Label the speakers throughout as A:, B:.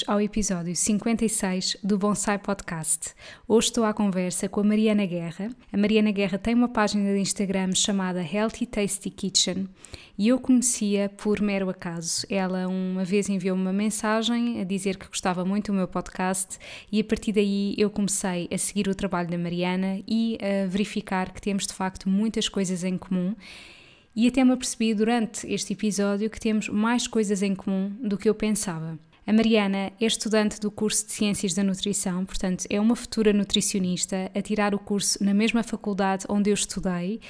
A: Bem-vindos ao episódio 56 do Bonsai Podcast. Hoje estou à conversa com a Mariana Guerra. A Mariana Guerra tem uma página de Instagram chamada Healthy Tasty Kitchen e eu conhecia por mero acaso. Ela uma vez enviou-me uma mensagem a dizer que gostava muito do meu podcast e a partir daí eu comecei a seguir o trabalho da Mariana e a verificar que temos de facto muitas coisas em comum. E até me apercebi durante este episódio que temos mais coisas em comum do que eu pensava. A Mariana é estudante do curso de Ciências da Nutrição, portanto, é uma futura nutricionista a tirar o curso na mesma faculdade onde eu estudei.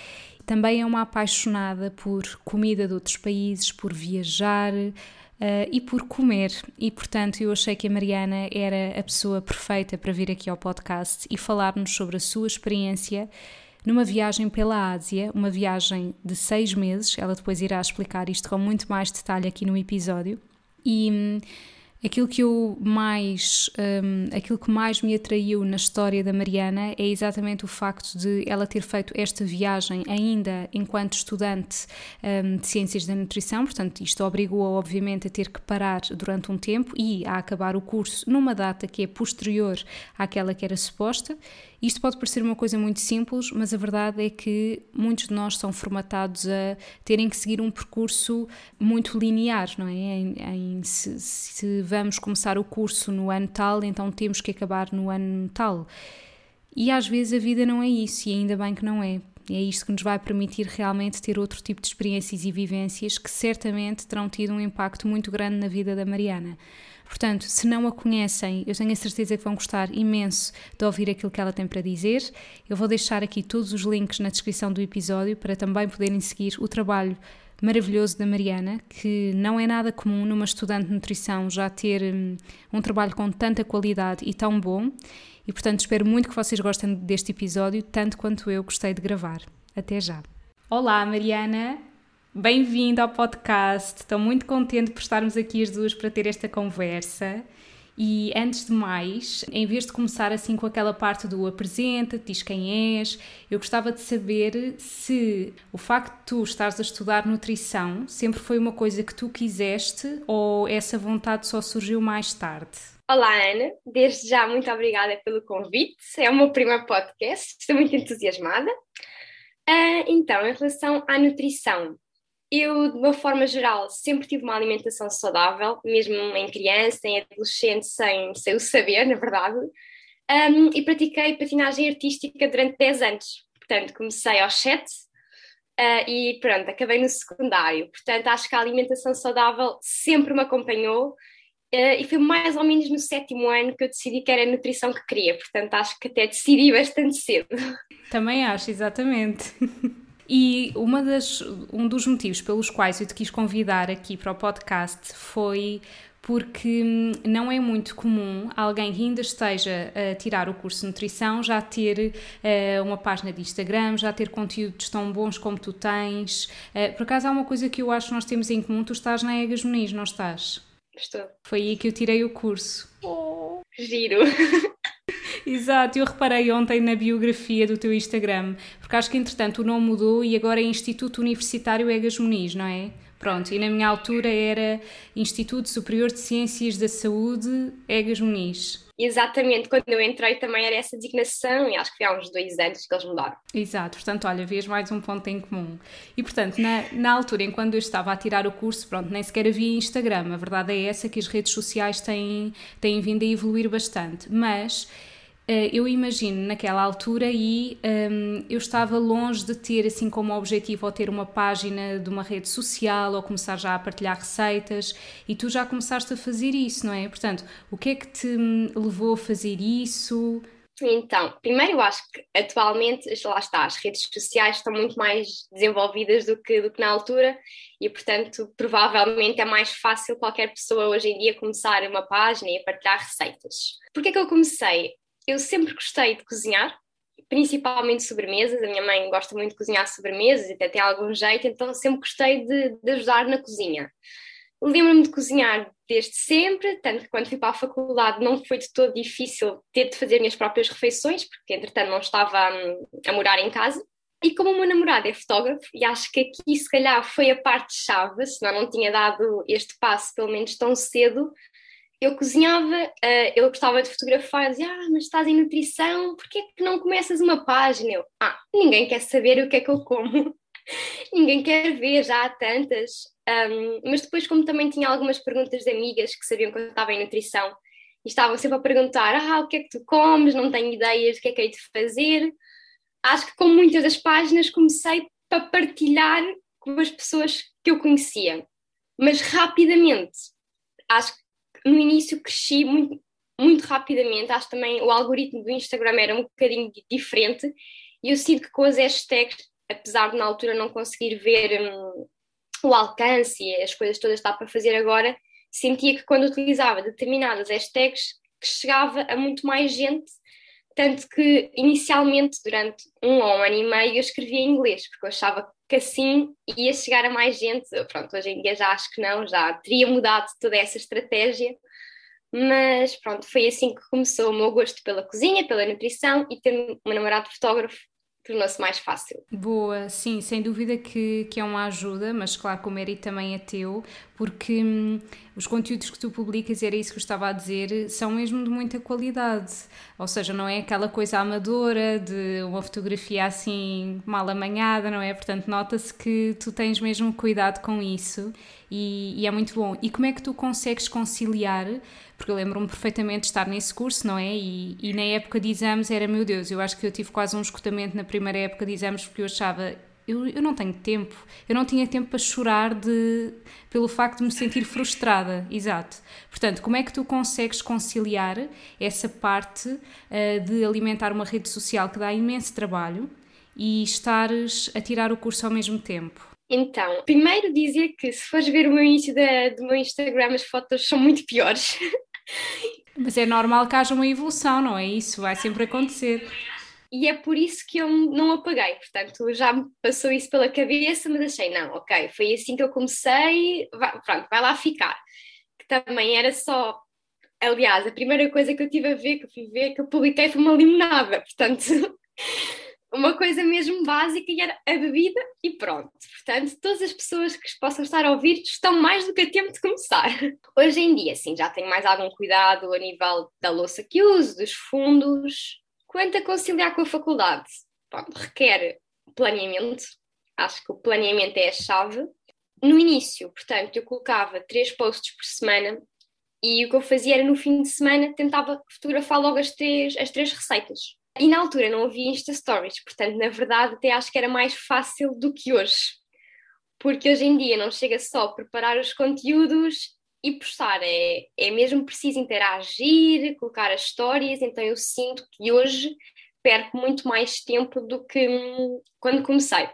A: Também é uma apaixonada por comida de outros países, por viajar, Uh, e por comer. E portanto, eu achei que a Mariana era a pessoa perfeita para vir aqui ao podcast e falar-nos sobre a sua experiência numa viagem pela Ásia, uma viagem de seis meses. Ela depois irá explicar isto com muito mais detalhe aqui no episódio. E. Aquilo que eu mais, um, aquilo que mais me atraiu na história da Mariana é exatamente o facto de ela ter feito esta viagem ainda enquanto estudante um, de Ciências da Nutrição, portanto, isto obrigou-a, obviamente, a ter que parar durante um tempo e a acabar o curso numa data que é posterior àquela que era suposta. Isto pode parecer uma coisa muito simples, mas a verdade é que muitos de nós são formatados a terem que seguir um percurso muito linear, não é? Em, em se, se vamos começar o curso no ano tal, então temos que acabar no ano tal. E às vezes a vida não é isso, e ainda bem que não é. É isto que nos vai permitir realmente ter outro tipo de experiências e vivências que certamente terão tido um impacto muito grande na vida da Mariana. Portanto, se não a conhecem, eu tenho a certeza que vão gostar imenso de ouvir aquilo que ela tem para dizer. Eu vou deixar aqui todos os links na descrição do episódio para também poderem seguir o trabalho maravilhoso da Mariana, que não é nada comum numa estudante de nutrição já ter um, um trabalho com tanta qualidade e tão bom. E portanto, espero muito que vocês gostem deste episódio, tanto quanto eu gostei de gravar. Até já! Olá, Mariana! Bem-vindo ao podcast. Estou muito contente por estarmos aqui as duas para ter esta conversa. E antes de mais, em vez de começar assim com aquela parte do apresenta, diz quem és, eu gostava de saber se o facto de tu estares a estudar nutrição sempre foi uma coisa que tu quiseste ou essa vontade só surgiu mais tarde.
B: Olá, Ana. Desde já, muito obrigada pelo convite. É o meu primeiro podcast, estou muito entusiasmada. Uh, então, em relação à nutrição, eu, de uma forma geral, sempre tive uma alimentação saudável, mesmo em criança, em adolescente, sem, sem o saber, na verdade. Um, e pratiquei patinagem artística durante 10 anos. Portanto, comecei aos 7 uh, ah, e pronto, acabei no secundário. Portanto, acho que a alimentação saudável sempre me acompanhou uh, e foi mais ou menos no sétimo ano que eu decidi que era a nutrição que queria. Portanto, acho que até decidi bastante cedo.
A: Também acho, exatamente. E uma das, um dos motivos pelos quais eu te quis convidar aqui para o podcast foi porque hum, não é muito comum alguém que ainda esteja a tirar o curso de nutrição já ter uh, uma página de Instagram, já ter conteúdos tão bons como tu tens. Uh, por acaso há uma coisa que eu acho que nós temos em comum, tu estás na Egas Muniz, não estás?
B: Estou.
A: Foi aí que eu tirei o curso.
B: Oh, giro!
A: Exato, eu reparei ontem na biografia do teu Instagram, porque acho que entretanto o nome mudou e agora é Instituto Universitário Egas Muniz, não é? Pronto, e na minha altura era Instituto Superior de Ciências da Saúde Egas Muniz.
B: Exatamente, quando eu entrei também era essa designação e acho que foi há uns dois anos que eles mudaram.
A: Exato, portanto, olha, vês mais um ponto em comum. E portanto, na, na altura em quando eu estava a tirar o curso, pronto, nem sequer havia Instagram, a verdade é essa que as redes sociais têm, têm vindo a evoluir bastante, mas eu imagino naquela altura e um, eu estava longe de ter assim como objetivo ou ter uma página de uma rede social ou começar já a partilhar receitas e tu já começaste a fazer isso, não é? Portanto, o que é que te hum, levou a fazer isso?
B: Então, primeiro eu acho que atualmente, lá está, as redes sociais estão muito mais desenvolvidas do que, do que na altura e, portanto, provavelmente é mais fácil qualquer pessoa hoje em dia começar uma página e a partilhar receitas. Por que é que eu comecei? Eu sempre gostei de cozinhar, principalmente sobremesas. A minha mãe gosta muito de cozinhar sobremesas até tem algum jeito, então sempre gostei de, de ajudar na cozinha. Lembro-me de cozinhar desde sempre, tanto que quando fui para a faculdade não foi de todo difícil ter de fazer minhas próprias refeições, porque entretanto não estava a, hum, a morar em casa. E como o meu namorado é fotógrafo, e acho que aqui se calhar foi a parte-chave, senão não tinha dado este passo pelo menos tão cedo, eu cozinhava, uh, ele gostava de fotografar, dizia, ah, mas estás em nutrição, porquê é que não começas uma página? Eu, ah, ninguém quer saber o que é que eu como, ninguém quer ver, já há tantas. Um, mas depois, como também tinha algumas perguntas de amigas que sabiam que eu estava em nutrição e estavam sempre a perguntar: ah, o que é que tu comes? Não tenho ideias do que é que hei de fazer. Acho que, com muitas das páginas, comecei para partilhar com as pessoas que eu conhecia. Mas rapidamente, acho que no início cresci muito, muito rapidamente. Acho também o algoritmo do Instagram era um bocadinho diferente e eu sinto que com as hashtags, apesar de na altura não conseguir ver. Hum, o alcance e as coisas todas que está para fazer agora, sentia que quando utilizava determinadas hashtags que chegava a muito mais gente, tanto que inicialmente durante um ou um ano e meio eu escrevia em inglês, porque eu achava que assim ia chegar a mais gente. Pronto, hoje em dia já acho que não, já teria mudado toda essa estratégia, mas pronto, foi assim que começou o meu gosto pela cozinha, pela nutrição e ter um namorado fotógrafo tornou-se mais fácil.
A: Boa, sim, sem dúvida que, que é uma ajuda, mas claro que o mérito também é teu, porque hum, os conteúdos que tu publicas, era isso que eu estava a dizer, são mesmo de muita qualidade. Ou seja, não é aquela coisa amadora de uma fotografia assim mal amanhada, não é? Portanto, nota-se que tu tens mesmo cuidado com isso e, e, é muito bom. E como é que tu consegues conciliar? Porque eu lembro-me perfeitamente de estar nesse curso, não é? E, e na época de exames era, meu Deus, eu acho que eu tive quase um escutamento na primeira época de exames porque eu achava eu, eu não tenho tempo, eu não tinha tempo para chorar de, pelo facto de me sentir frustrada, exato. Portanto, como é que tu consegues conciliar essa parte uh, de alimentar uma rede social que dá imenso trabalho e estares a tirar o curso ao mesmo tempo?
B: Então, primeiro dizer que se fores ver o meu início da, do meu Instagram, as fotos são muito piores.
A: Mas é normal que haja uma evolução, não é? Isso vai sempre acontecer
B: e é por isso que eu não apaguei. Portanto, já me passou isso pela cabeça, mas achei, não, ok, foi assim que eu comecei, vai, pronto, vai lá ficar. Que também era só. Aliás, a primeira coisa que eu tive a ver, que eu fui ver, que eu publiquei foi uma limonada, portanto, uma coisa mesmo básica e era a bebida e pronto. Portanto, todas as pessoas que possam estar a ouvir estão mais do que a tempo de começar. Hoje em dia, sim, já tenho mais algum cuidado a nível da louça que uso, dos fundos, Quanto a conciliar com a faculdade, pronto, requer planeamento, acho que o planeamento é a chave. No início, portanto, eu colocava três posts por semana e o que eu fazia era no fim de semana tentava fotografar logo as três, as três receitas. E na altura não havia Insta Stories, portanto, na verdade, até acho que era mais fácil do que hoje. Porque hoje em dia não chega só a preparar os conteúdos e postar, é, é mesmo preciso interagir, colocar as histórias, então eu sinto que hoje perco muito mais tempo do que hum, quando comecei.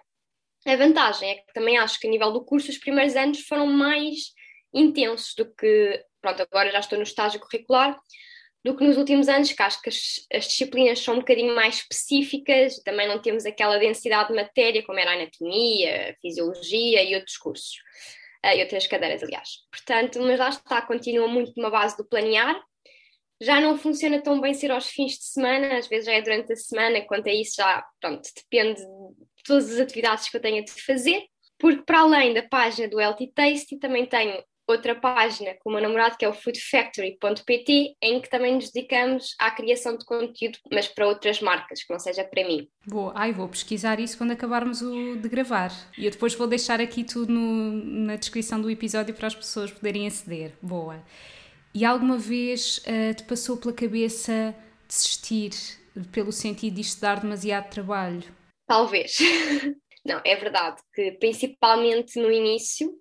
B: A vantagem é que também acho que a nível do curso os primeiros anos foram mais intensos do que, pronto, agora já estou no estágio curricular, do que nos últimos anos, que acho que as, as, disciplinas são um bocadinho mais específicas, também não temos aquela densidade de matéria como era a anatomia, a fisiologia e outros cursos e outras cadeiras, aliás. Portanto, mas lá está, continua muito numa base do planear. Já não funciona tão bem ser aos fins de semana, às vezes já é durante a semana, quanto a isso já, pronto, depende de todas as atividades que eu tenha de fazer. Porque para além da página do Healthy Tasty, também tenho outra página com o meu namorado, que é o foodfactory.pt, em que também nos dedicamos à criação de conteúdo, mas para outras marcas, que não seja para mim.
A: Boa, ai, vou pesquisar isso quando acabarmos o de gravar. E eu depois vou deixar aqui tudo no, na descrição do episódio para as pessoas poderem aceder. Boa. E alguma vez uh, te passou pela cabeça desistir pelo sentido de isto dar demasiado trabalho?
B: Talvez. Não, é verdade que principalmente no início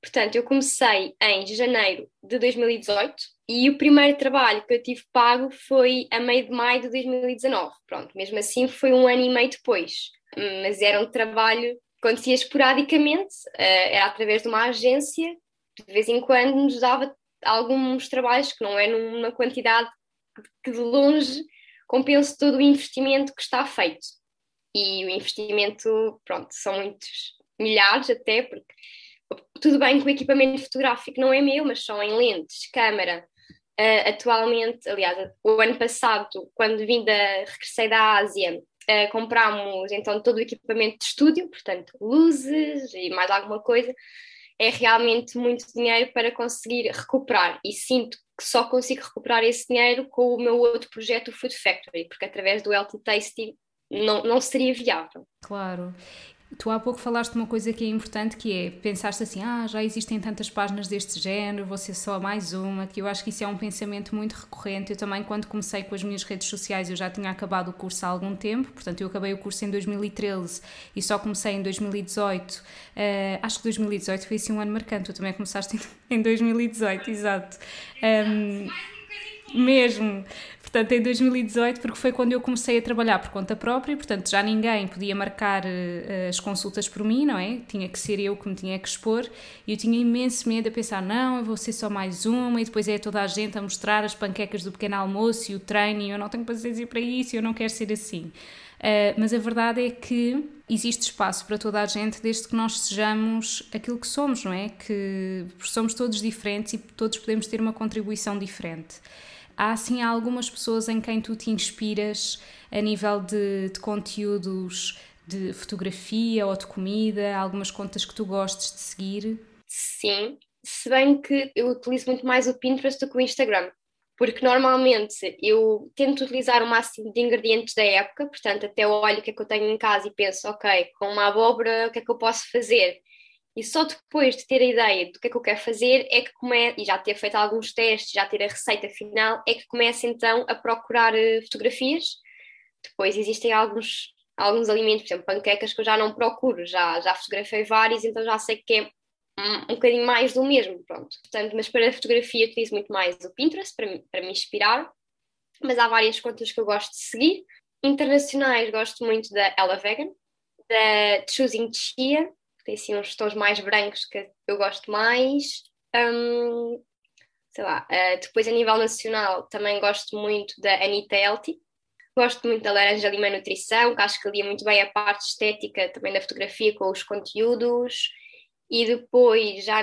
B: Portanto, eu comecei em janeiro de 2018 e o primeiro trabalho que eu tive pago foi a meio de maio de 2019. Pronto, mesmo assim foi um ano e meio depois. Mas era um trabalho que acontecia esporadicamente, eh, era através de uma agência, de vez em quando nos dava alguns trabalhos que não é numa quantidade que de longe compensa todo o investimento que está feito. E o investimento, pronto, são muitos milhares até, porque tudo bem que o equipamento fotográfico não é meu, mas são em lentes, câmara. Uh, atualmente, aliás, o ano passado, quando vim da, regressei da Ásia, uh, comprámos então todo o equipamento de estúdio, portanto, luzes e mais alguma coisa. É realmente muito dinheiro para conseguir recuperar e sinto que só consigo recuperar esse dinheiro com o meu outro projeto, o Food Factory, porque através do LT Tasty não, não seria viável.
A: Claro. Tu há pouco falaste de uma coisa que é importante, que é pensaste assim, ah, já existem tantas páginas deste género, vou ser só mais uma, que eu acho que isso é um pensamento muito recorrente. Eu também, quando comecei com as minhas redes sociais, eu já tinha acabado o curso há algum tempo, portanto, eu acabei o curso em 2013 e só comecei em 2018. Uh, eh, acho que 2018 foi assim um ano marcante, tu também começaste em 2018, exato. Um, mesmo. Portanto, em 2018, porque foi quando eu comecei a trabalhar por conta própria, portanto, já ninguém podia marcar uh, as consultas por mim, não é? Tinha que ser eu que me tinha que expor, e eu tinha imenso medo a pensar: não, eu vou ser só mais uma, e depois é toda a gente a mostrar as panquecas do pequeno almoço e o treino, e eu não tenho paciência para isso, eu não quero ser assim. Uh, mas a verdade é que existe espaço para toda a gente desde que nós sejamos aquilo que somos, não é? Que somos todos diferentes e todos podemos ter uma contribuição diferente há assim algumas pessoas em quem tu te inspiras a nível de, de conteúdos de fotografia ou de comida, algumas contas que tu gostes de seguir?
B: Sim, se bem que eu utilizo muito mais o Pinterest do que o Instagram, porque normalmente eu tento utilizar o máximo de ingredientes da época, portanto, até olho o que é que eu tenho em casa e penso, ok, com uma abóbora, o que é que eu posso fazer? E só depois de ter a ideia do que é que eu quero fazer é que começo, e já ter feito alguns testes, já ter a receita final, é que começo então a procurar uh, fotografias. Depois existem alguns, alguns alimentos, por exemplo, panquecas que eu já não procuro, já, já fotografei vários, então já sei que é um, um bocadinho mais do mesmo, pronto. Portanto, mas para a fotografia utilizo muito mais o Pinterest para, para me inspirar, mas há várias contas que eu gosto de seguir. Internacionais gosto muito da Ella Vegan, da Choosing Chia, tem assim uns tons mais brancos que eu gosto mais. Um, sei lá, uh, depois a nível nacional também gosto muito da Anita Elti. Gosto muito da Laranja Lima Nutrição, que acho que lia muito bem a parte estética também da fotografia com os conteúdos. E depois, já,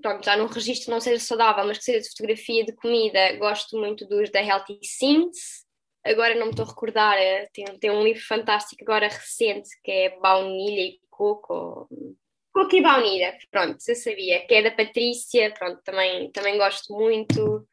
B: pronto, já num registro não seja saudável, mas que seja de fotografia de comida, gosto muito dos da Healthy Things. Agora não me estou a recordar, eh, tem, tem um livro fantástico agora recente que é Baunilha e Coco, Cookie baunilha, pronto, eu sabia, que é da Patrícia, pronto, também, também gosto muito.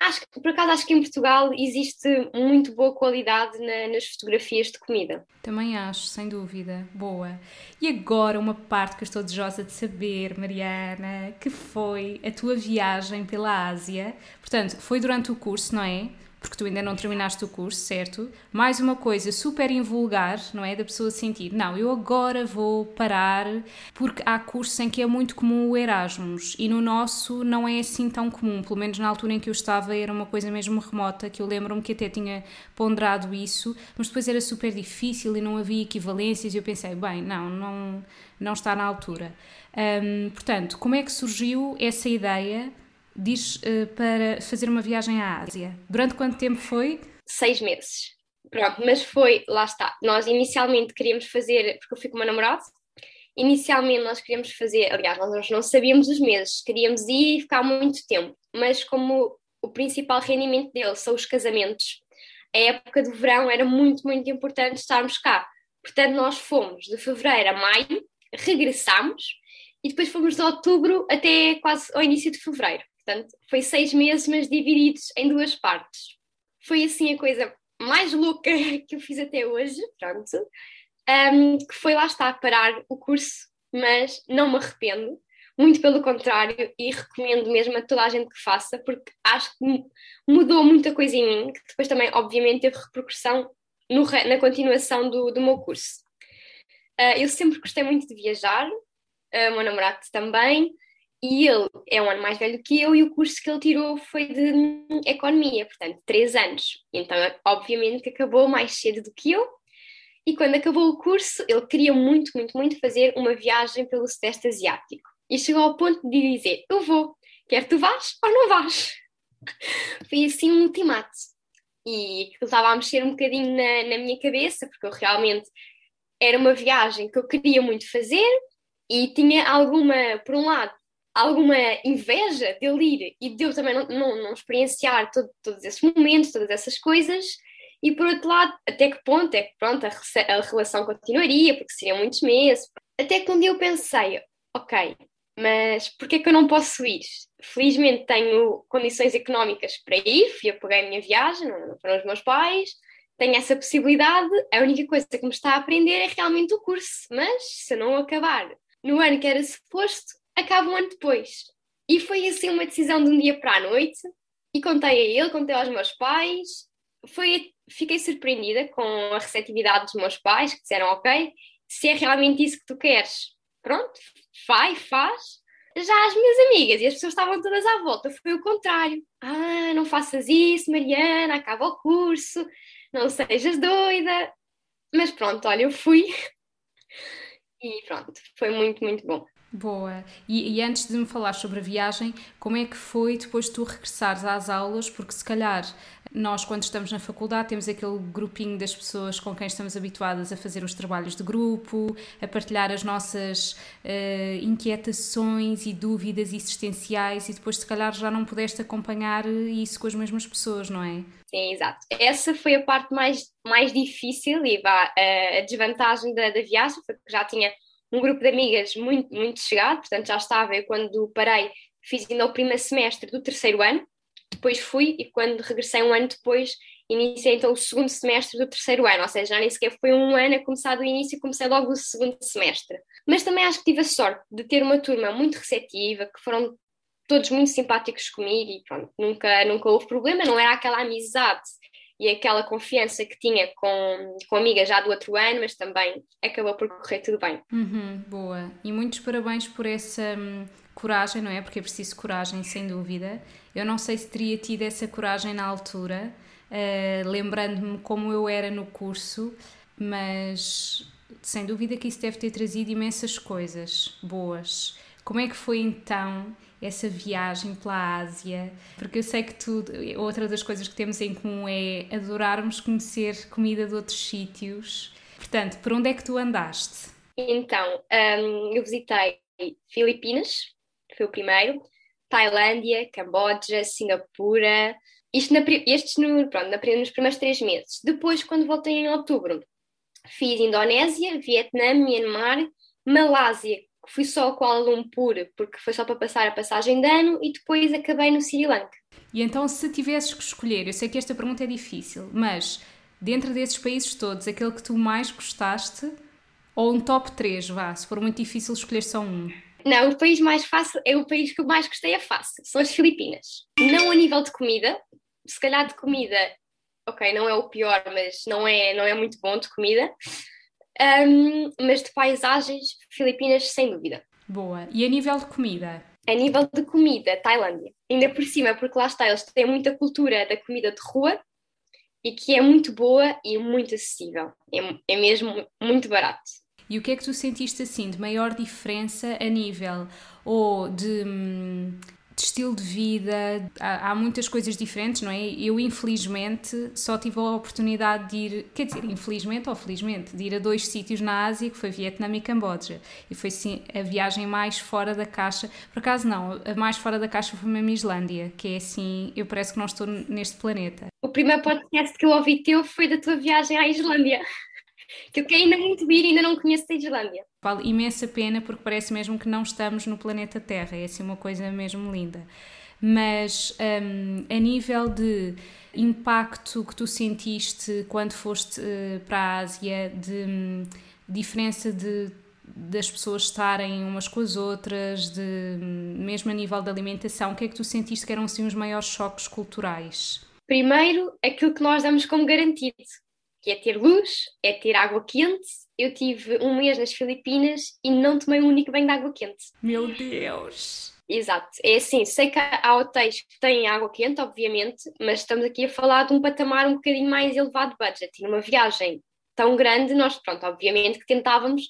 B: Acho que, por acaso, acho que em Portugal existe muito boa qualidade na, nas fotografias de comida.
A: Também acho, sem dúvida. Boa. E agora uma parte que eu estou desejosa de saber, Mariana, que foi a tua viagem pela Ásia. Portanto, foi durante o curso, não é? Porque tu ainda não terminaste o curso, certo? Mais uma coisa super invulgar, não é? Da pessoa sentir, não, eu agora vou parar, porque há cursos em que é muito comum o Erasmus e no nosso não é assim tão comum, pelo menos na altura em que eu estava era uma coisa mesmo remota, que eu lembro-me que até tinha ponderado isso, mas depois era super difícil e não havia equivalências e eu pensei, bem, não, não, não está na altura. Portanto, como é que surgiu essa ideia? Diz uh, para fazer uma viagem à Ásia. Durante quanto tempo foi?
B: Seis meses. Pronto, mas foi, lá está. Nós inicialmente queríamos fazer, porque eu fui com o namorado, inicialmente nós queríamos fazer, aliás, nós não sabíamos os meses, queríamos ir e ficar muito tempo, mas como o principal rendimento dele são os casamentos, a época do verão era muito, muito importante estarmos cá. Portanto, nós fomos de fevereiro a maio, regressámos e depois fomos de outubro até quase ao início de fevereiro. Portanto, foi seis meses, mas divididos em duas partes. Foi assim a coisa mais louca que eu fiz até hoje, pronto. Um, que foi lá estar, parar o curso, mas não me arrependo. Muito pelo contrário, e recomendo mesmo a toda a gente que faça, porque acho que mudou muita coisa em mim, que depois também, obviamente, teve repercussão no, na continuação do, do meu curso. Uh, eu sempre gostei muito de viajar, uh, o meu namorado também, E ele é um ano mais velho que eu e o curso que ele tirou foi de economia, portanto, três anos. Então, obviamente que acabou mais cedo do que eu. E quando acabou o curso, ele queria muito, muito, muito fazer uma viagem pelo Sudeste Asiático. E chegou ao ponto de dizer: Eu vou, quer tu vás ou não vás. Foi assim um ultimato. E aquilo estava a mexer um bocadinho na, na minha cabeça, porque eu realmente era uma viagem que eu queria muito fazer e tinha alguma, por um lado, alguma inveja dele ir e de eu também não, não, não experienciar todo, todos esses momentos, todas essas coisas. E por outro lado, até que ponto é que pronto, a, a relação continuaria, porque seriam muitos meses. Até que um dia eu pensei, ok, mas porquê é que eu não posso ir? Felizmente tenho condições económicas para ir, fui a pagar a minha viagem, não foram os meus pais, tenho essa possibilidade, a única coisa que me está a aprender é realmente o curso, mas se não acabar no ano que era suposto, acaba um ano depois. E foi assim uma decisão de um dia para a noite, e contei a ele, contei aos meus pais, foi, fiquei surpreendida com a receptividade dos meus pais, que disseram, ok, se é realmente isso que tu queres, pronto, vai, faz. Já as minhas amigas e as pessoas estavam todas à volta, foi o contrário. Ah, não faças isso, Mariana, acaba o curso, não sejas doida. Mas pronto, olha, eu fui e pronto, foi muito, muito bom.
A: Boa. E, e, antes de me falar sobre a viagem, como é que foi depois tu regressares às aulas? Porque se calhar nós, quando estamos na faculdade, temos aquele grupinho das pessoas com quem estamos habituadas a fazer os trabalhos de grupo, a partilhar as nossas uh, inquietações e dúvidas existenciais, e depois, se calhar, já não pudeste acompanhar isso com as mesmas pessoas, não é?
B: Sim, exato. Essa foi a parte mais, mais difícil e vá, a desvantagem da, da viagem foi que já tinha um grupo de amigas muito, muito chegado, portanto já estava, eu quando parei fiz ainda o primeiro semestre do terceiro ano, depois fui e quando regressei um ano depois iniciei então o segundo semestre do terceiro ano, ou seja, já nem sequer foi um ano a começar do início, comecei logo o segundo semestre. Mas também acho que tive a sorte de ter uma turma muito receptiva, que foram todos muito simpáticos comigo e pronto, nunca, nunca houve problema, não era aquela amizade e aquela confiança que tinha com, com amigas já do outro ano, mas também acabou por correr tudo bem.
A: Uhum, boa. E muitos parabéns por essa hum, coragem, não é? Porque é preciso coragem, sem dúvida. Eu não sei se teria tido essa coragem na altura, uh, lembrando-me como eu era no curso, mas sem dúvida que isso deve ter trazido imensas coisas boas. Como é que foi então essa viagem pela Ásia, porque eu sei que tu, outra das coisas que temos em comum é adorarmos conhecer comida de outros sítios. Portanto, por onde é que tu andaste?
B: Então, um, eu visitei Filipinas, foi o primeiro, Tailândia, Camboja, Singapura, isto na, estes no, pronto, na, nos primeiros três meses. Depois, quando voltei em outubro, fiz Indonésia, Vietnã, Myanmar, Malásia, fui só a Kuala Lumpur porque foi só para passar a passagem de ano e depois acabei no Sri Lanka.
A: E então, se tivesses que escolher, eu sei que esta pergunta é difícil, mas dentro desses países todos, aquele que tu mais gostaste, ou um top 3, vá, se for muito difícil escolher só um.
B: Não, o país mais fácil é o país que eu mais gostei é fácil, são as Filipinas. Não a nível de comida, se calhar de comida, ok, não é o pior, mas não é, não é muito bom de comida. Um, mas de paisagens, Filipinas, sem dúvida.
A: Boa. E a nível de comida?
B: A nível de comida, Tailândia. Ainda por cima, porque lá está, eles têm muita cultura da comida de rua e que é muito boa e muito acessível. É, é mesmo muito barato.
A: E o que é que tu sentiste assim de maior diferença a nível ou de hum, de estilo de vida, há, há, muitas coisas diferentes, não é? Eu, infelizmente, só tive a oportunidade de ir, quer dizer, infelizmente ou felizmente, de ir a dois sítios na Ásia, que foi Vietnã e Camboja. E foi sim a viagem mais fora da caixa. Por acaso, não, a mais fora da caixa foi mesmo Islândia, que é assim, eu parece que não estou neste planeta.
B: O primeiro podcast que eu ouvi teu foi da tua viagem à Islândia que eu quero ainda muito ir e ainda não conheço a Islândia.
A: Vale imensa pena porque parece mesmo que não estamos no planeta Terra, é assim uma coisa mesmo linda. Mas um, a nível de impacto que tu sentiste quando foste uh, para a Ásia, de um, diferença de das pessoas estarem umas com as outras, de, hum, mesmo a nível de alimentação, o que é que tu sentiste que eram assim os maiores choques culturais?
B: Primeiro, aquilo que nós damos como garantido, que é ter luz, é ter água quente. Eu tive um mês nas Filipinas e não tomei um único banho de água quente.
A: Meu Deus!
B: Exato, é assim, sei que há hotéis que têm água quente, obviamente, mas estamos aqui a falar de um patamar um bocadinho mais elevado de budget. E numa viagem tão grande, nós, pronto, obviamente que tentávamos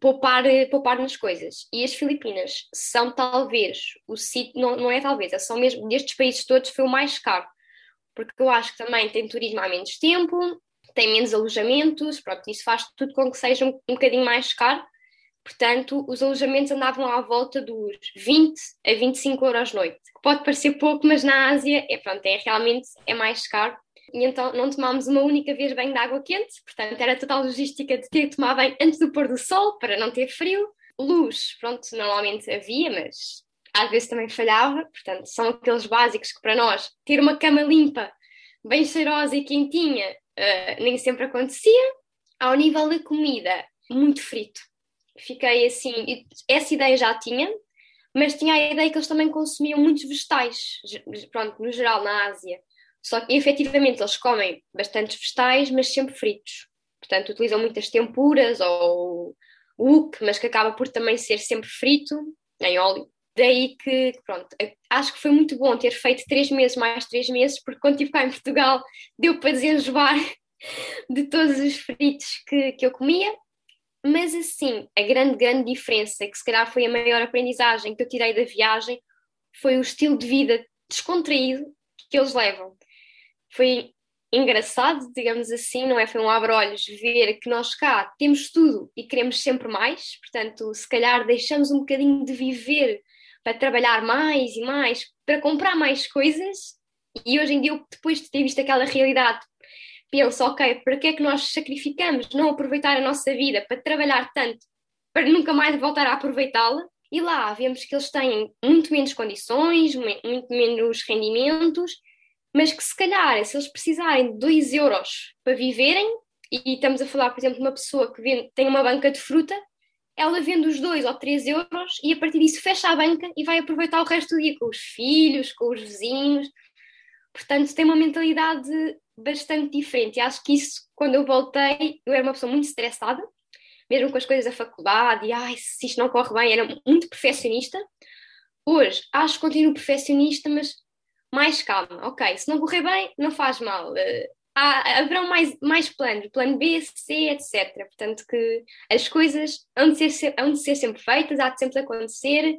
B: poupar, poupar nas coisas. E as Filipinas são talvez o sítio, não, não é talvez, é só mesmo destes países todos foi o mais caro. Porque eu acho que também tem turismo há menos tempo, tem menos alojamentos, pronto, isso faz tudo com que seja um, um bocadinho mais caro Portanto, os alojamentos andavam à volta dos 20 a 25 euros noite, que pode parecer pouco, mas na Ásia é, pronto, é realmente é mais caro. E então não tomámos uma única vez banho de água quente, portanto era total logística de ter que tomar banho antes do pôr do sol para não ter frio. Luz, pronto, normalmente havia, mas às vezes também falhava, portanto são aqueles básicos que para nós ter uma cama limpa, bem cheirosa e quentinha, uh, nem sempre acontecia. Ao nível da comida, muito frito fiquei assim, essa ideia já tinha, mas tinha a ideia que eles também consumiam muitos vegetais, pronto, no geral na Ásia. Só que efetivamente eles comem bastantes vegetais, mas sempre fritos. Portanto, utilizam muitas tempuras ou wok, mas que acaba por também ser sempre frito, em óleo. Daí que, pronto, acho que foi muito bom ter feito três meses mais três meses, porque quando estive cá em Portugal deu para desenjoar de todos os fritos que, que eu comia mas assim, a grande, grande diferença, que se calhar foi a maior aprendizagem que eu tirei da viagem, foi o estilo de vida descontraído que eles levam. Foi engraçado, digamos assim, não é? Foi um abre-olhos ver que nós cá temos tudo e queremos sempre mais, portanto, se calhar deixamos um bocadinho de viver para trabalhar mais e mais, para comprar mais coisas. E hoje em dia, depois de ter visto aquela realidade penso, ok, para que é que nós sacrificamos não aproveitar a nossa vida para trabalhar tanto para nunca mais voltar a aproveitá-la? E lá vemos que eles têm muito menos condições, muito menos rendimentos, mas que se calhar, se eles precisarem de 2 euros para viverem, e estamos a falar, por exemplo, de uma pessoa que tem uma banca de fruta, ela vende os 2 ou 3 euros e a partir disso fecha a banca e vai aproveitar o resto do dia com os filhos, com os vizinhos. Portanto, tem uma mentalidade bastante diferente. E acho que isso, quando eu voltei, eu era uma pessoa muito estressada, mesmo com as coisas da faculdade, e ai, se isto não corre bem, era muito perfeccionista. Hoje, acho que continuo perfeccionista, mas mais calma. Ok, se não correr bem, não faz mal. Uh, há, haverão mais, mais planos, plano B, C, etc. Portanto, que as coisas hão de ser, hão de ser sempre feitas, há de sempre acontecer,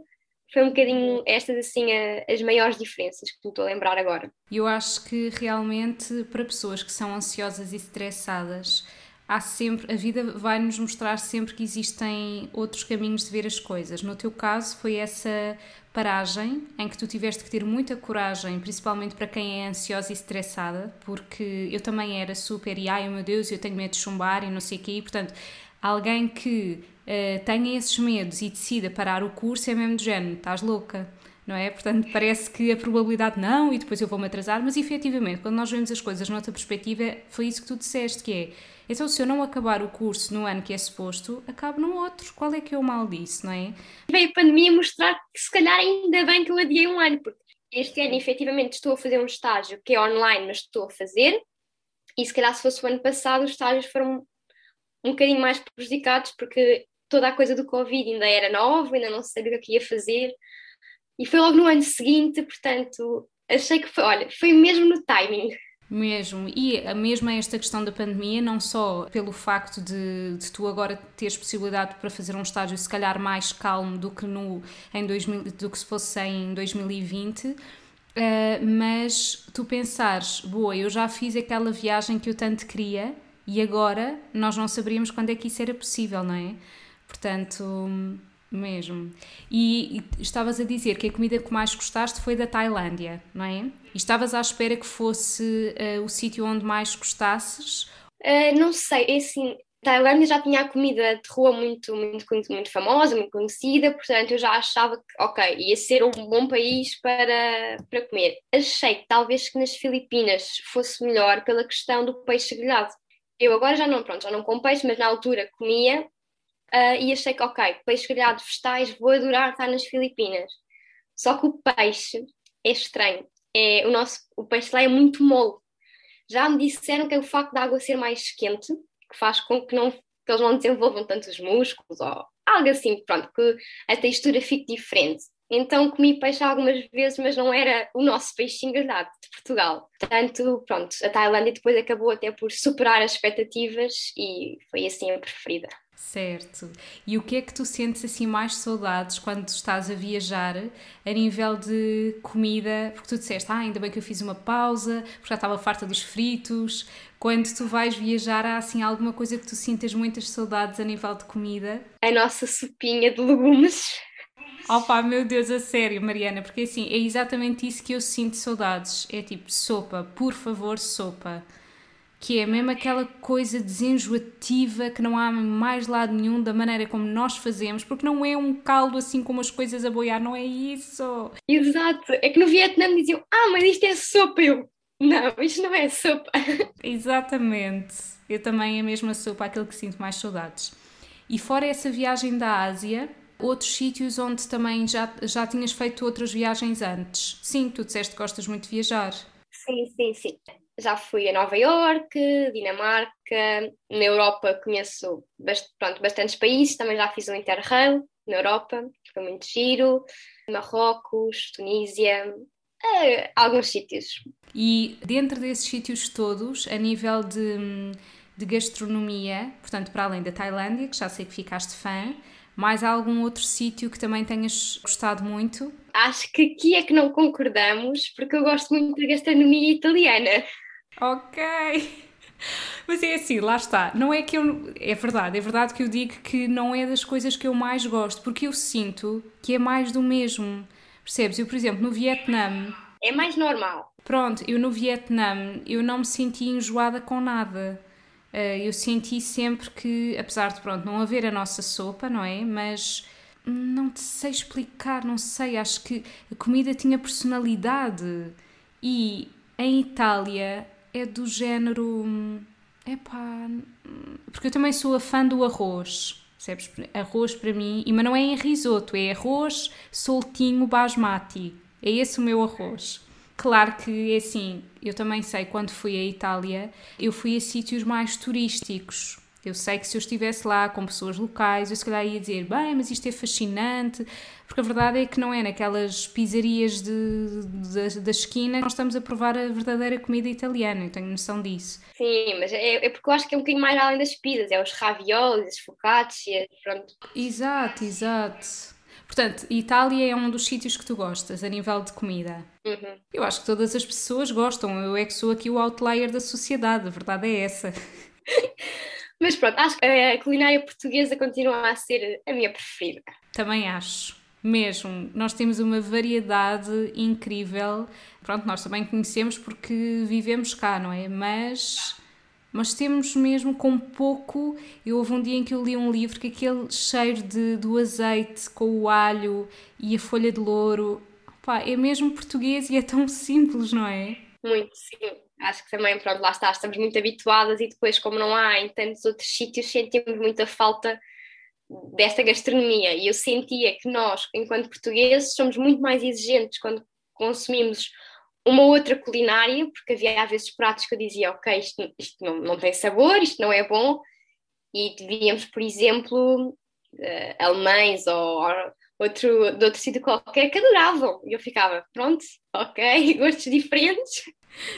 B: foi um bocadinho estas assim a, as maiores diferenças que me estou a lembrar agora.
A: Eu acho que realmente para pessoas que são ansiosas e estressadas, há sempre a vida vai nos mostrar sempre que existem outros caminhos de ver as coisas. No teu caso foi essa paragem em que tu tiveste que ter muita coragem, principalmente para quem é ansiosa e estressada, porque eu também era super e ai meu Deus, eu tenho medo de chumbar e não sei o quê, e, portanto, alguém que uh, tenha esses medos e decida parar o curso é mesmo do género, estás louca, não é? Portanto, parece que a probabilidade não e depois eu vou-me atrasar, mas efetivamente, quando nós vemos as coisas noutra perspectiva, foi isso que tu disseste, que é, então se eu não acabar o curso no ano que é suposto, acabo no outro, qual é que é o mal disso, não é?
B: Veio a pandemia mostrar que se calhar ainda bem que eu adiei um ano, porque este ano efetivamente estou a fazer um estágio que é online, mas estou a fazer, e se calhar se fosse o ano passado os estágios foram um bocadinho mais prejudicados porque toda a coisa do Covid ainda era nova, ainda não sabia o que ia fazer. E foi logo no ano seguinte, portanto, achei que foi, olha, foi mesmo no timing.
A: Mesmo, e a mesma esta questão da pandemia, não só pelo facto de, de, tu agora teres possibilidade para fazer um estágio se calhar mais calmo do que, no, em 2000, do que se fosse em 2020, uh, eh, mas tu pensares, boa, eu já fiz aquela viagem que eu tanto queria e agora nós não saberíamos quando é que isso era possível, não é? Portanto, mesmo. E, e, estavas a dizer que a comida que mais gostaste foi da Tailândia, não é? E estavas à espera que fosse uh, o sítio onde mais gostasses?
B: Uh, não sei, é assim, Tailândia já tinha a comida de rua muito, muito, muito, famosa, muito conhecida, portanto eu já achava que, ok, ia ser um bom país para, para comer. Achei que talvez que nas Filipinas fosse melhor pela questão do peixe grelhado. Eu agora já não, pronto, já não como peixe, mas na altura comia uh, e achei que, ok, peixe grelhado, vegetais, vou adorar estar nas Filipinas. Só que o peixe é estranho. É, o, nosso, o peixe lá é muito mole. Já me disseram que é o facto da água ser mais quente, que faz com que, não, que eles não desenvolvam tantos músculos ou algo assim, pronto, que a textura fique diferente. Então comi peixe algumas vezes, mas não era o nosso peixinho grelhado de Portugal. Portanto, pronto, a Tailândia depois acabou até por superar as expectativas e foi assim a preferida.
A: Certo. E o que é que tu sentes assim mais saudades quando estás a viajar a nível de comida? Porque tu disseste, ah, ainda bem que eu fiz uma pausa, porque já estava farta dos fritos. Quando tu vais viajar, há assim alguma coisa que tu sintas muitas saudades a nível de comida?
B: A nossa sopinha de legumes.
A: Opa, meu Deus, a sério, Mariana, porque assim, é exatamente isso que eu sinto saudades. É tipo, sopa, por favor, sopa que é mesmo aquela coisa desenjoativa que não há mais lado nenhum da maneira como nós fazemos, porque não é um caldo assim como as coisas a boiar, não é isso.
B: Exato, é que no Vietnã diziam, ah, mas isto é sopa, eu, não, isto não é sopa.
A: Exatamente, eu também é a mesma sopa, aquilo que sinto mais saudades. E fora essa viagem da Ásia, outros sítios onde também já, já tinhas feito outras viagens antes? Sim, tu disseste que gostas muito de viajar.
B: Sim, sim, sim já fui a Nova Iorque, Dinamarca, na Europa conheço bast pronto, bastantes países, também já fiz um Interrail na Europa, foi muito giro, Marrocos, Tunísia, é, alguns sítios.
A: E dentro desses sítios todos, a nível de, de gastronomia, portanto, para além da Tailândia, que já sei que ficaste fã, mais algum outro sítio que também tenhas gostado muito?
B: Acho que aqui é que não concordamos, porque eu gosto muito da gastronomia italiana.
A: Ok. Mas é assim, lá está. Não é que eu. É verdade, é verdade que eu digo que não é das coisas que eu mais gosto, porque eu sinto que é mais do mesmo. Percebes? Eu, por exemplo, no Vietnã.
B: É mais normal.
A: Pronto, eu no Vietnã eu não me senti enjoada com nada. Eh, eu senti sempre que, apesar de pronto, não haver a nossa sopa, não é? Mas não te sei explicar, não sei. Acho que a comida tinha personalidade. E em Itália é do género. Epá. Porque eu também sou a fã do arroz. Percebes? Arroz para mim. Mas não é em risoto, é arroz soltinho basmati. É esse o meu arroz. Claro que é assim, eu também sei quando fui à Itália, eu fui a sítios mais turísticos. Eu sei que se eu estivesse lá com pessoas locais, eu se calhar ia dizer, bem, mas isto é fascinante, porque a verdade é que não é naquelas pizzarias de, de, da esquina que nós estamos a provar a verdadeira comida italiana, eu tenho noção disso.
B: Sim, mas é, é porque eu acho que é um bocadinho mais além das pizzas, é os raviolis, as focaccias, pronto.
A: Exato, exato. Portanto, Itália é um dos sítios que tu gostas a nível de comida.
B: Uhum.
A: Eu acho que todas as pessoas gostam, eu é que sou aqui o outlier da sociedade, a verdade é essa.
B: Mas pronto, acho que a culinária portuguesa continua a ser a minha preferida.
A: Também acho. Mesmo, nós temos uma variedade incrível. Pronto, nós também conhecemos porque vivemos cá, não é? Mas, mas temos mesmo com pouco. Eu houve um dia em que eu li um livro que aquele cheiro de, do azeite com o alho e a folha de louro pá, é mesmo português e é tão simples, não é?
B: Muito, sim acho que também, pronto, lá está, estamos muito habituadas e depois, como não há em tantos outros sítios, sentimos muita falta desta gastronomia. E eu sentia que nós, enquanto portugueses, somos muito mais exigentes quando consumimos uma outra culinária, porque havia às vezes pratos que eu dizia, ok, isto, isto não, não tem sabor, isto não é bom, e devíamos, por exemplo, uh, alemães ou, ou outro, de outro sítio qualquer que adoravam. E eu ficava, pronto, ok, gostos diferentes.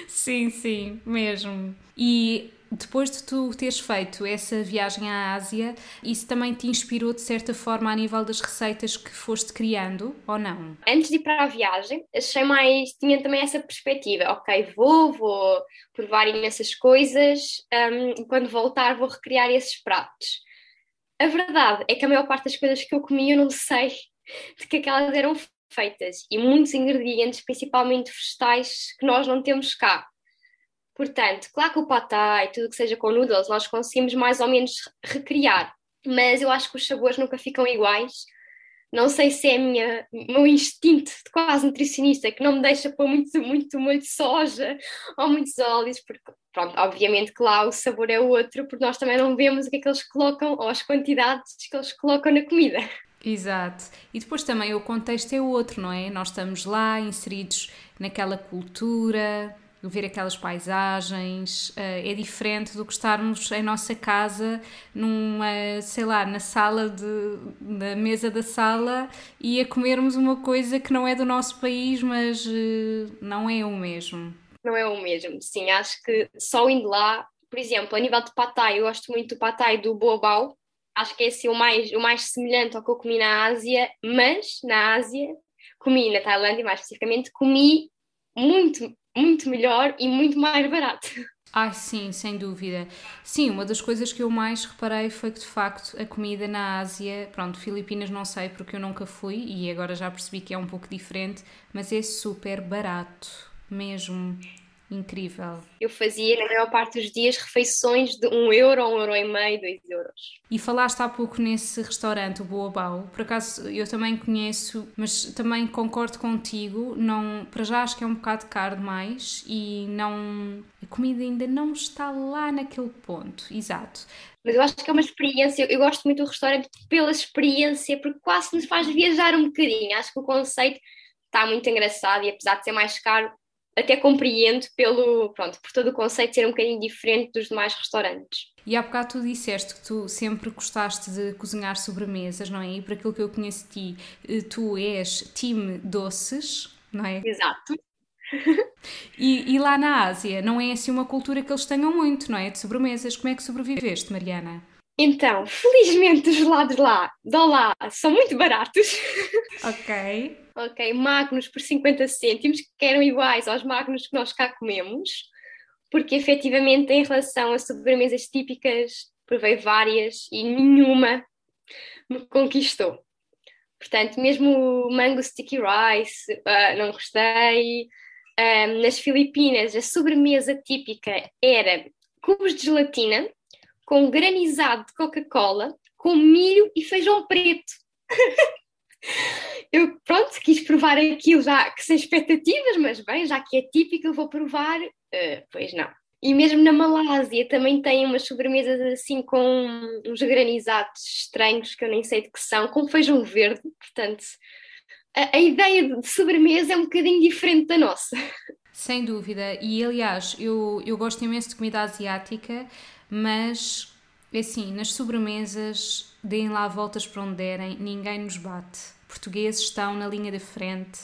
A: Sim, sim, mesmo. E depois de tu teres feito essa viagem à Ásia, isso também te inspirou de certa forma a nível das receitas que foste criando ou não?
B: Antes de ir para a viagem, achei mais. tinha também essa perspectiva, ok, vou, vou provar imensas coisas um, quando voltar vou recriar esses pratos. A verdade é que a maior parte das coisas que eu comi eu não sei de que aquelas eram feitas e muitos ingredientes, principalmente vegetais, que nós não temos cá. Portanto, claro que o patá e tudo que seja com noodles nós conseguimos mais ou menos recriar, mas eu acho que os sabores nunca ficam iguais. Não sei se é minha, meu instinto de quase nutricionista que não me deixa pôr muito, muito de soja ou muitos óleos, porque, pronto, obviamente que lá o sabor é outro, porque nós também não vemos o que é que eles colocam ou as quantidades que eles colocam na comida.
A: Exato. E depois também o contexto é outro, não é? Nós estamos lá inseridos naquela cultura, ver aquelas paisagens, é diferente do que estarmos em nossa casa, numa, sei lá, na sala de, na mesa da sala e a comermos uma coisa que não é do nosso país, mas não é o mesmo.
B: Não é o mesmo, sim, acho que só indo lá, por exemplo, a nível de patai, eu gosto muito do patai do Boabau, acho que é assim o mais, o mais semelhante ao que eu comi na Ásia, mas na Ásia, comi na Tailândia mais especificamente, comi muito, muito melhor e muito mais barato.
A: Ah, sim, sem dúvida. Sim, uma das coisas que eu mais reparei foi que de facto a comida na Ásia, pronto, Filipinas não sei porque eu nunca fui e agora já percebi que é um pouco diferente, mas é super barato, mesmo. Incrível.
B: Eu fazia, na maior parte dos dias, refeições de um euro, um euro e meio, dois euros.
A: E falaste há pouco nesse restaurante, o Boabau. Por acaso eu também conheço, mas também concordo contigo. Não, para já acho que é um bocado caro demais e não. A comida ainda não está lá naquele ponto. Exato.
B: Mas eu acho que é uma experiência. Eu gosto muito do restaurante pela experiência, porque quase nos faz viajar um bocadinho. Acho que o conceito está muito engraçado e apesar de ser mais caro, até compreendo pelo, pronto, por todo o conceito ser um bocadinho diferente dos demais restaurantes.
A: E há bocado tu disseste que tu sempre gostaste de cozinhar sobremesas, não é? E por aquilo que eu conheço de ti, eh, tu és time doces, não é?
B: Exato.
A: e, e, lá na Ásia não é assim uma cultura que eles tenham muito, não é? De sobremesas. Como é que sobreviveste, Mariana?
B: Então, felizmente os gelados lá, de lá, são muito baratos.
A: Ok.
B: Ok, magnos por 50 cêntimos, que eram iguais aos magnos que nós cá comemos, porque efetivamente em relação a sobremesas típicas, provei várias e nenhuma me conquistou. Portanto, mesmo o mango sticky rice, uh, não gostei. Nas Filipinas, a sobremesa típica era cubos de gelatina, com granizado de Coca-Cola, com milho e feijão preto. eu, pronto, quis provar aquilo já que sem expectativas, mas bem, já que é típico, eu vou provar. Uh, pois não. E mesmo na Malásia também tem umas sobremesas assim com uns granizados estranhos que eu nem sei de que são, com feijão verde, portanto a, a ideia de sobremesa é um bocadinho diferente da nossa.
A: Sem dúvida, e aliás, eu, eu gosto imenso de comida asiática, mas assim, nas sobremesas, deem lá voltas para onde derem, ninguém nos bate. Portugueses estão na linha da frente.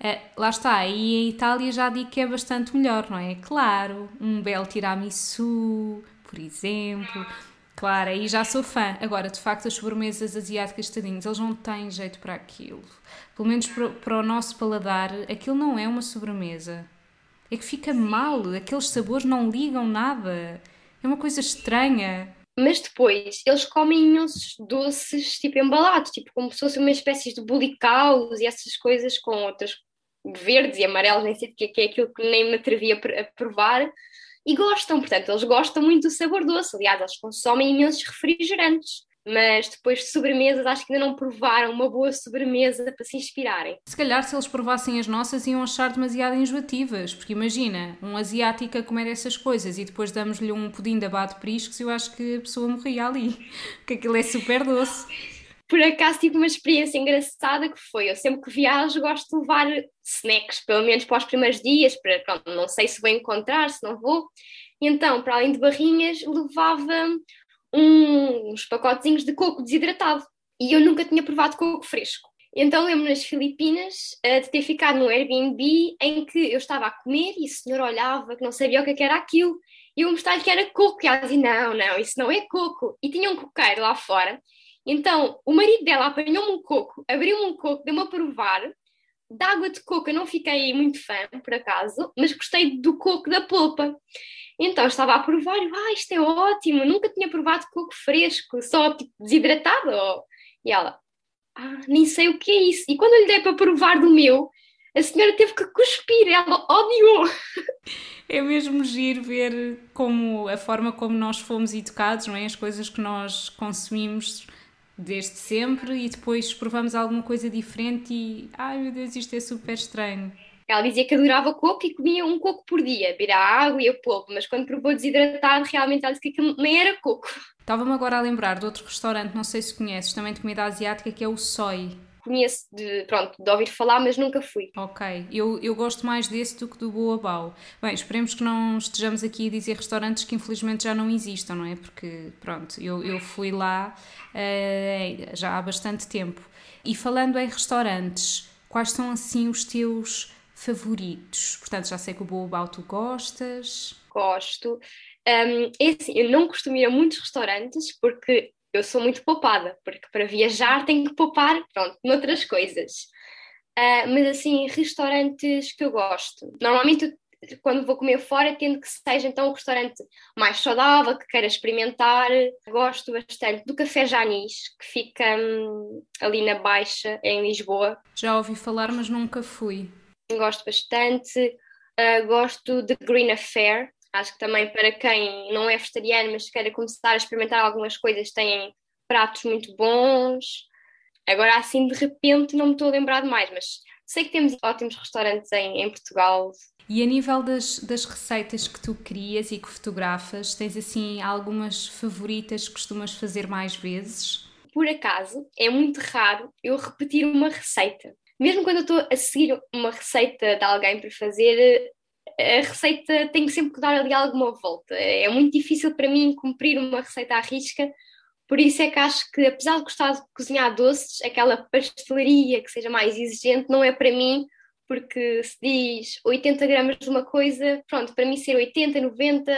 A: Uh, lá está, e em Itália já digo que é bastante melhor, não é? Claro, um belo tiramisu, por exemplo. Claro, aí já sou fã. Agora, de facto, as sobremesas asiáticas, tadinhos, eles não têm jeito para aquilo. Pelo menos para, para o nosso paladar, aquilo não é uma sobremesa. É que fica mal, aqueles sabores não ligam nada. É uma coisa estranha.
B: Mas depois eles comem imensos doces, tipo embalados, tipo como se fossem uma espécie de bulicaus e essas coisas com outras verdes e amarelos, nem sei o que é aquilo que nem me atrevia a provar. E gostam, portanto, eles gostam muito do sabor doce. Aliás, eles consomem imensos refrigerantes mas depois de sobremesas acho que ainda não provaram uma boa sobremesa para se inspirarem.
A: Se calhar se eles provassem as nossas iam achar demasiado enjoativas, porque imagina, um asiático a comer essas coisas e depois damos-lhe um pudim de abate priscos, eu acho que a pessoa morria ali, porque aquilo é super doce.
B: Por acaso tive uma experiência engraçada que foi, eu sempre que viajo gosto de levar snacks, pelo menos para os primeiros dias, para, pronto, não sei se vou encontrar, se não vou, então, para além de barrinhas, levava uns pacotezinhos de coco desidratado e eu nunca tinha provado coco fresco. Então lembro-me nas Filipinas uh, de ter ficado no Airbnb em que eu estava a comer e o senhor olhava que não sabia o que, é era aquilo e eu mostrei-lhe que era coco e ela dizia, não, não, isso não é coco. E tinha um coqueiro lá fora. Então o marido dela apanhou-me um coco, abriu-me um coco, deu-me a provar. Da água de coco eu não fiquei muito fã, por acaso, mas gostei do coco da polpa. Então estava a provar ah, isto é ótimo, nunca tinha provado coco fresco, só tipo desidratado. E ela, ah, nem sei o que é isso. E quando eu lhe dei para provar do meu, a senhora teve que cuspir, ela odiou.
A: É mesmo giro ver como a forma como nós fomos educados, não é? As coisas que nós consumimos desde sempre e depois provamos alguma coisa diferente e ai meu Deus, isto é super estranho.
B: Ela dizia que adorava coco e comia um coco por dia, beber a água e a polpa, mas quando provou desidratado, realmente ela disse que aquilo nem era coco.
A: Estava-me agora a lembrar de outro restaurante, não sei se conheces, também de comida asiática, que é o Soy.
B: conheço de, pronto, de ouvir falar, mas nunca fui.
A: Ok, eu, eu gosto mais desse do que do Boabau. Bem, esperemos que não estejamos aqui a dizer restaurantes que infelizmente já não existam, não é? Porque, pronto, eu, eu fui lá uh, já há bastante tempo. E falando em restaurantes, quais são assim os teus favoritos? Portanto, já sei que o Boabau tu gostas.
B: Gosto. Um, é assim, eu não costumo ir a muitos restaurantes porque eu sou muito poupada, porque para viajar tenho que poupar, pronto, noutras coisas. Uh, mas assim, restaurantes que eu gosto. Normalmente, quando vou comer fora, tendo que seja então um restaurante mais saudável, que queira experimentar. Gosto bastante do Café Janis, que fica hum, ali na Baixa, em Lisboa.
A: Já ouvi falar, mas nunca fui.
B: Gosto bastante. Uh, gosto de Green Affair, Acho que também para quem não é vegetariano, mas queira começar a experimentar algumas coisas, têm pratos muito bons. Agora, assim, de repente, não me estou a lembrar de mais, mas sei que temos ótimos restaurantes em, em Portugal.
A: E a nível das, das receitas que tu crias e que fotografas, tens assim algumas favoritas que costumas fazer mais vezes?
B: Por acaso, é muito raro eu repetir uma receita. Mesmo quando eu estou a seguir uma receita de alguém para fazer, a receita tem sempre que dar ali alguma volta. É muito difícil para mim cumprir uma receita à risca, por isso é que acho que, apesar de gostar de cozinhar doces, aquela pastelaria que seja mais exigente não é para mim, porque se diz 80 gramas de uma coisa, pronto, para mim ser 80, 90,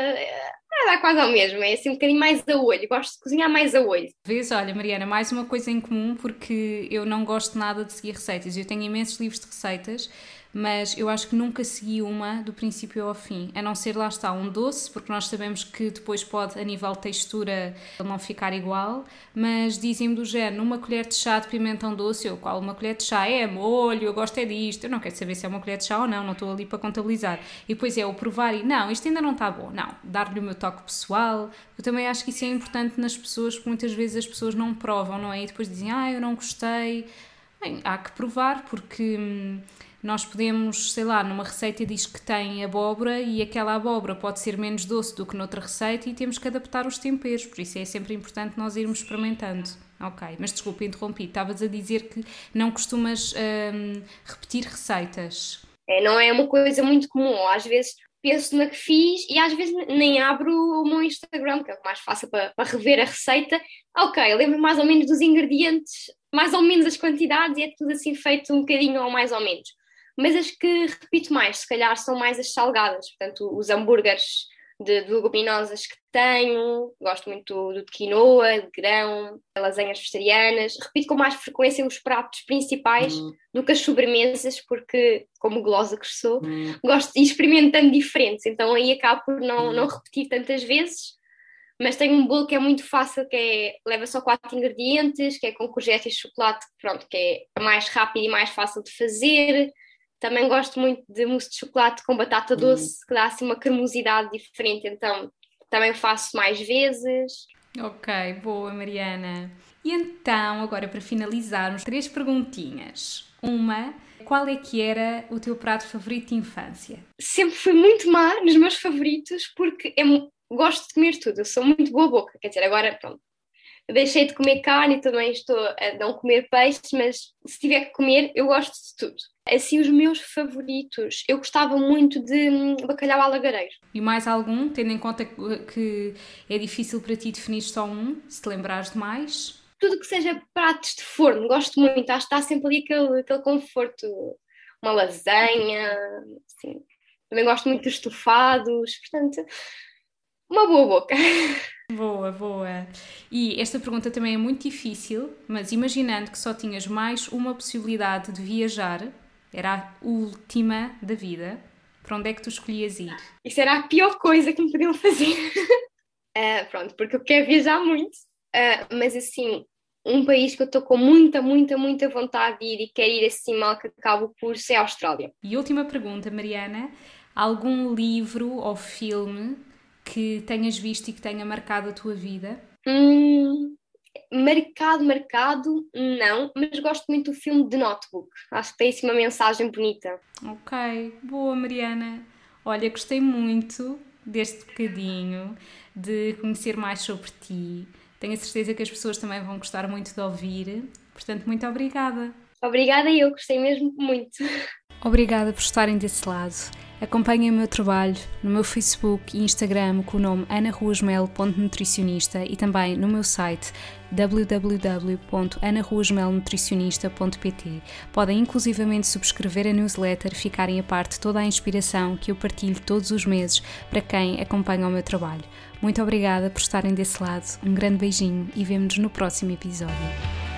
B: é, dá quase ao mesmo, é assim um bocadinho mais a olho, gosto de cozinhar mais a olho.
A: Vês, olha, Mariana, mais uma coisa em comum, porque eu não gosto nada de seguir receitas, eu tenho imensos livros de receitas, mas eu acho que nunca segui uma do princípio ao fim, a não ser lá está um doce, porque nós sabemos que depois pode, a nível de textura, não ficar igual, mas dizem-me do género, uma colher de chá de pimentão doce, eu qual uma colher de chá é molho, eu gosto é disto, eu não quero saber se é uma colher de chá ou não, não estou ali para contabilizar. E depois é o provar e não, isto ainda não está bom, não, dar-lhe o meu toque pessoal, eu também acho que isso é importante nas pessoas, porque muitas vezes as pessoas não provam, não é? E depois dizem, ah, eu não gostei. Bem, há que provar, porque hum, nós podemos, sei lá, numa receita diz que tem abóbora e aquela abóbora pode ser menos doce do que noutra receita e temos que adaptar os temperos, por isso é sempre importante nós irmos experimentando. Ok, mas desculpa, interrompi. Estavas a dizer que não costumas hum, repetir receitas.
B: É, não é uma coisa muito comum. Às vezes penso na que fiz e às vezes nem abro o meu Instagram, que é o mais fácil para, para rever a receita. Ok, lembro mais ou menos dos ingredientes, mais ou menos as quantidades e é tudo assim feito um bocadinho ou mais ou menos mas as que repito mais, se calhar, são mais as salgadas, portanto, os hambúrgueres de, de leguminosas que tenho, gosto muito do de quinoa, de grão, lasanhas vegetarianas, repito com mais frequência os pratos principais hum. do que as sobremesas, porque, como glosa que sou, hum. gosto de ir experimentando diferentes, então aí acabo por não, hum. não repetir tantas vezes, mas tenho um bolo que é muito fácil, que é, leva só quatro ingredientes, que é com courgette e chocolate, pronto, que é mais rápido e mais fácil de fazer, também gosto muito de mousse de chocolate com batata uhum. doce, que dá assim uma cremosidade diferente, então também faço mais vezes.
A: Ok, boa Mariana. E então, agora para finalizarmos, três perguntinhas. Uma, qual é que era o teu prato favorito de infância?
B: Sempre fui muito má nos meus favoritos porque eu gosto de comer tudo, eu sou muito boa boca, quer dizer, agora pronto, deixei de comer carne e também estou a não comer peixe, mas se tiver que comer, eu gosto de tudo. Assim, os meus favoritos, eu gostava muito de hum, bacalhau alagareiro.
A: E mais algum, tendo em conta que é difícil para ti definir só um, se te lembrares de mais?
B: Tudo que seja pratos de forno, gosto muito, acho que está sempre ali aquele, aquele conforto. Uma lasanha, assim. Também gosto muito dos estofados, portanto, uma boa boca.
A: Boa, boa. E esta pergunta também é muito difícil, mas imaginando que só tinhas mais uma possibilidade de viajar, era a última da vida, para onde é que tu escolhias ir?
B: Isso era a pior coisa que me podiam fazer. uh, pronto, porque eu quero viajar muito, uh, mas assim, um país que eu estou com muita, muita, muita vontade de ir e quero ir assim mal que acabo o curso é a Austrália.
A: E última pergunta, Mariana: algum livro ou filme que tenhas visto e que tenha marcado a tua vida?
B: Hum, marcado, marcado, não, mas gosto muito do filme The Notebook. Acho que tem assim uma mensagem bonita.
A: Ok, boa Mariana. Olha, gostei muito deste bocadinho, de conhecer mais sobre ti. Tenho a certeza que as pessoas também vão gostar muito de ouvir. Portanto, muito obrigada.
B: Obrigada, eu gostei mesmo muito.
A: Obrigada por estarem desse lado. Acompanhem o meu trabalho no meu Facebook e Instagram com o nome anaruasmel.nutricionista e também no meu site www.anaruasmelnutricionista.pt. Podem inclusivamente subscrever a newsletter ficarem a parte toda a inspiração que eu partilho todos os meses para quem acompanha o meu trabalho. Muito obrigada por estarem desse lado, um grande beijinho e vemo-nos no próximo episódio.